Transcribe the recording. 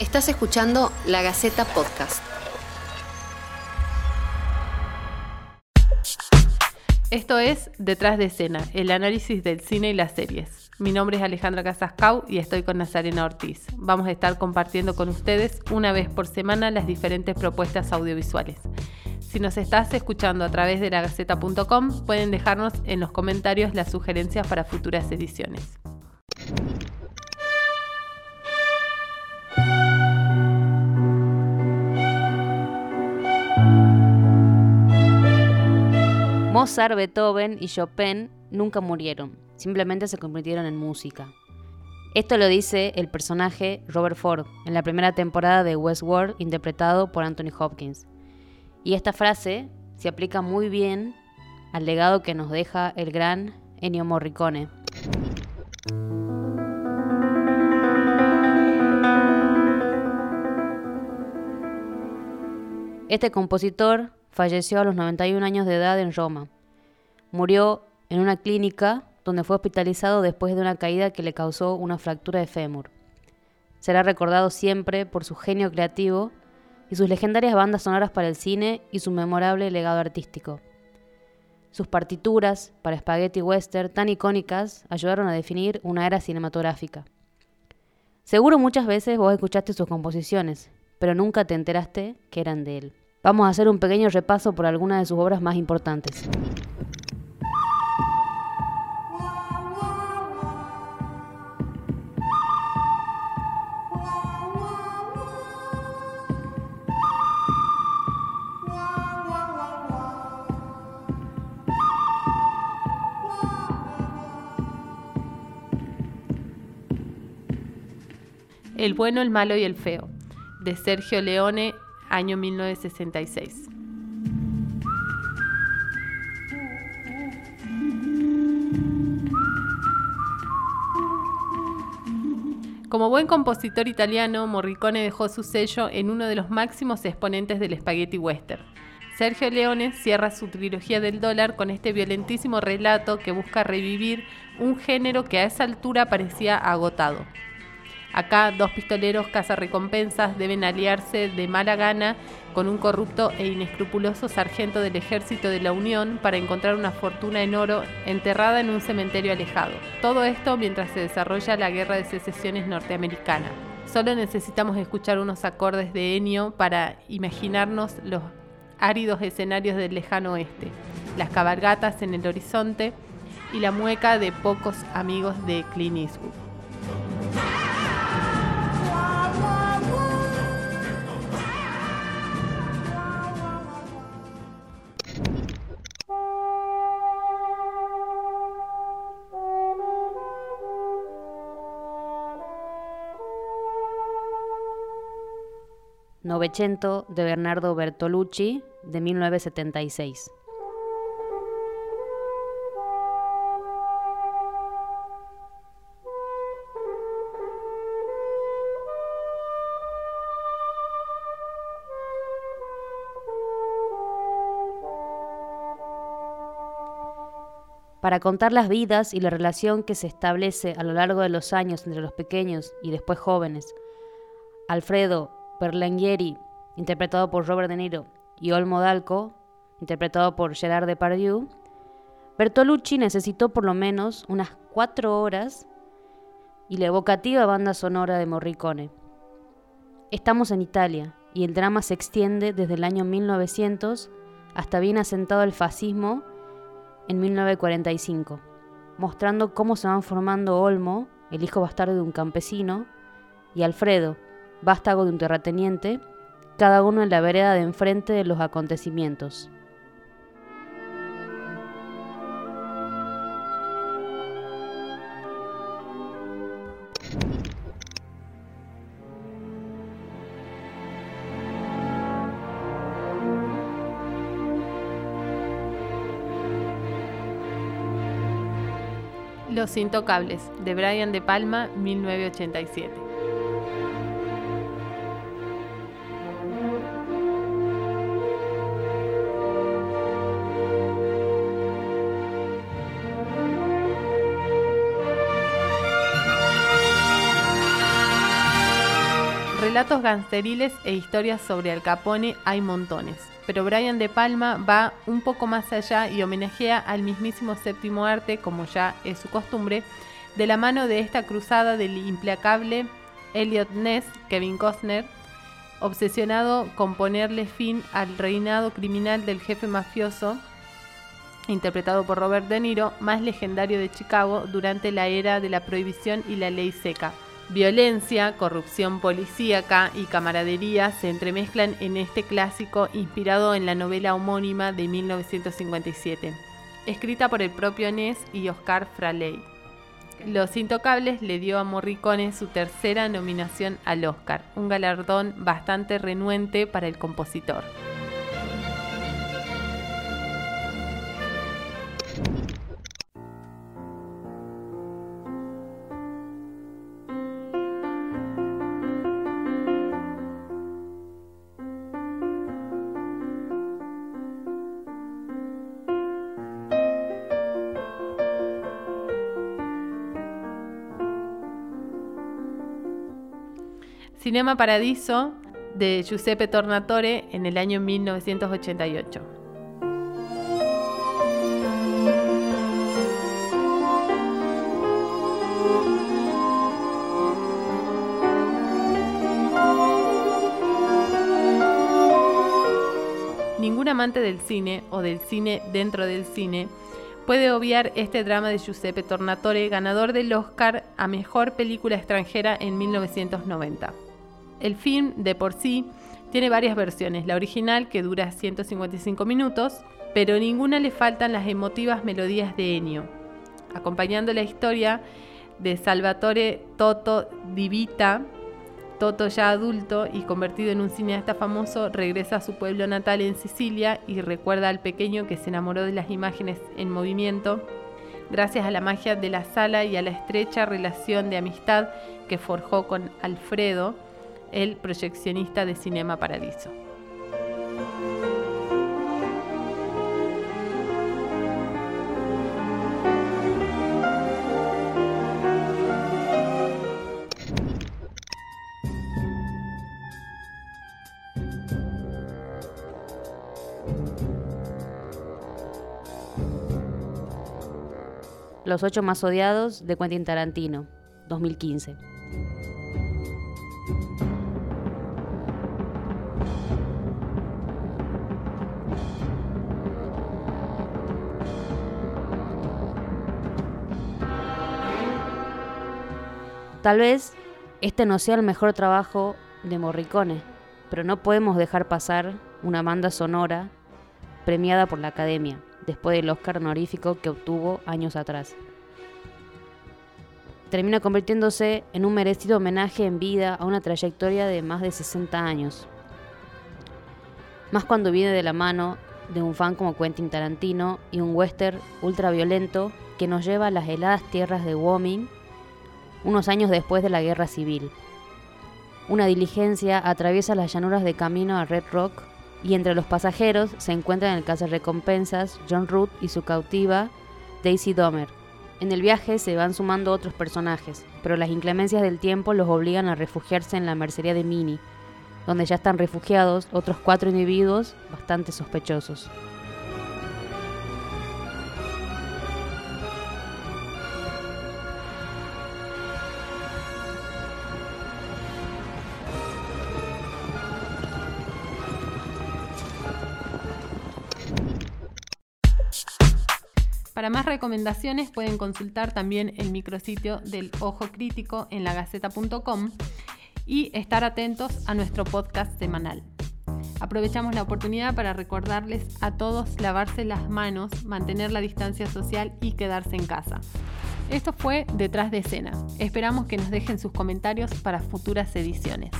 Estás escuchando La Gaceta Podcast. Esto es Detrás de escena, el análisis del cine y las series. Mi nombre es Alejandra Casascau y estoy con Nazarena Ortiz. Vamos a estar compartiendo con ustedes una vez por semana las diferentes propuestas audiovisuales. Si nos estás escuchando a través de lagaceta.com, pueden dejarnos en los comentarios las sugerencias para futuras ediciones. Mozart, Beethoven y Chopin nunca murieron, simplemente se convirtieron en música. Esto lo dice el personaje Robert Ford en la primera temporada de Westworld interpretado por Anthony Hopkins. Y esta frase se aplica muy bien al legado que nos deja el gran Ennio Morricone. Este compositor falleció a los 91 años de edad en Roma. Murió en una clínica donde fue hospitalizado después de una caída que le causó una fractura de fémur. Será recordado siempre por su genio creativo y sus legendarias bandas sonoras para el cine y su memorable legado artístico. Sus partituras para spaghetti western tan icónicas ayudaron a definir una era cinematográfica. Seguro muchas veces vos escuchaste sus composiciones, pero nunca te enteraste que eran de él. Vamos a hacer un pequeño repaso por algunas de sus obras más importantes. El bueno, el malo y el feo, de Sergio Leone, año 1966. Como buen compositor italiano, Morricone dejó su sello en uno de los máximos exponentes del spaghetti western. Sergio Leone cierra su trilogía del dólar con este violentísimo relato que busca revivir un género que a esa altura parecía agotado. Acá dos pistoleros cazarrecompensas deben aliarse de mala gana con un corrupto e inescrupuloso sargento del ejército de la Unión para encontrar una fortuna en oro enterrada en un cementerio alejado. Todo esto mientras se desarrolla la guerra de secesiones norteamericana. Solo necesitamos escuchar unos acordes de Ennio para imaginarnos los áridos escenarios del lejano oeste, las cabalgatas en el horizonte y la mueca de pocos amigos de Clint Eastwood. 900 de Bernardo Bertolucci de 1976. Para contar las vidas y la relación que se establece a lo largo de los años entre los pequeños y después jóvenes, Alfredo Berlingueri, interpretado por Robert De Niro, y Olmo Dalco, interpretado por Gerard Depardieu, Bertolucci necesitó por lo menos unas cuatro horas y la evocativa banda sonora de Morricone. Estamos en Italia y el drama se extiende desde el año 1900 hasta bien asentado el fascismo en 1945, mostrando cómo se van formando Olmo, el hijo bastardo de un campesino, y Alfredo, vástago de un terrateniente, cada uno en la vereda de enfrente de los acontecimientos. Los Intocables, de Brian De Palma, 1987. Relatos gangsteriles e historias sobre Al Capone hay montones, pero Brian De Palma va un poco más allá y homenajea al mismísimo séptimo arte, como ya es su costumbre, de la mano de esta cruzada del implacable Elliot Ness, Kevin Costner, obsesionado con ponerle fin al reinado criminal del jefe mafioso, interpretado por Robert De Niro, más legendario de Chicago durante la era de la prohibición y la ley seca. Violencia, corrupción policíaca y camaradería se entremezclan en este clásico inspirado en la novela homónima de 1957, escrita por el propio Ness y Oscar Fraley. Los Intocables le dio a Morricone su tercera nominación al Oscar, un galardón bastante renuente para el compositor. Cinema Paradiso de Giuseppe Tornatore en el año 1988. Ningún amante del cine o del cine dentro del cine puede obviar este drama de Giuseppe Tornatore, ganador del Oscar a Mejor Película Extranjera en 1990. El film de por sí tiene varias versiones, la original que dura 155 minutos, pero ninguna le faltan las emotivas melodías de Ennio, acompañando la historia de Salvatore Toto Di Vita. Toto ya adulto y convertido en un cineasta famoso regresa a su pueblo natal en Sicilia y recuerda al pequeño que se enamoró de las imágenes en movimiento gracias a la magia de la sala y a la estrecha relación de amistad que forjó con Alfredo, el proyeccionista de Cinema Paradiso. Los ocho más odiados de Quentin Tarantino, 2015. Tal vez este no sea el mejor trabajo de Morricone, pero no podemos dejar pasar una banda sonora premiada por la Academia, después del Oscar honorífico que obtuvo años atrás. Termina convirtiéndose en un merecido homenaje en vida a una trayectoria de más de 60 años. Más cuando viene de la mano de un fan como Quentin Tarantino y un western ultraviolento que nos lleva a las heladas tierras de Wyoming unos años después de la Guerra Civil. Una diligencia atraviesa las llanuras de camino a Red Rock y entre los pasajeros se encuentran el recompensas John Root y su cautiva Daisy Domer. En el viaje se van sumando otros personajes, pero las inclemencias del tiempo los obligan a refugiarse en la mercería de Minnie, donde ya están refugiados otros cuatro individuos bastante sospechosos. Para más recomendaciones pueden consultar también el micrositio del Ojo Crítico en lagaceta.com y estar atentos a nuestro podcast semanal. Aprovechamos la oportunidad para recordarles a todos lavarse las manos, mantener la distancia social y quedarse en casa. Esto fue Detrás de escena. Esperamos que nos dejen sus comentarios para futuras ediciones.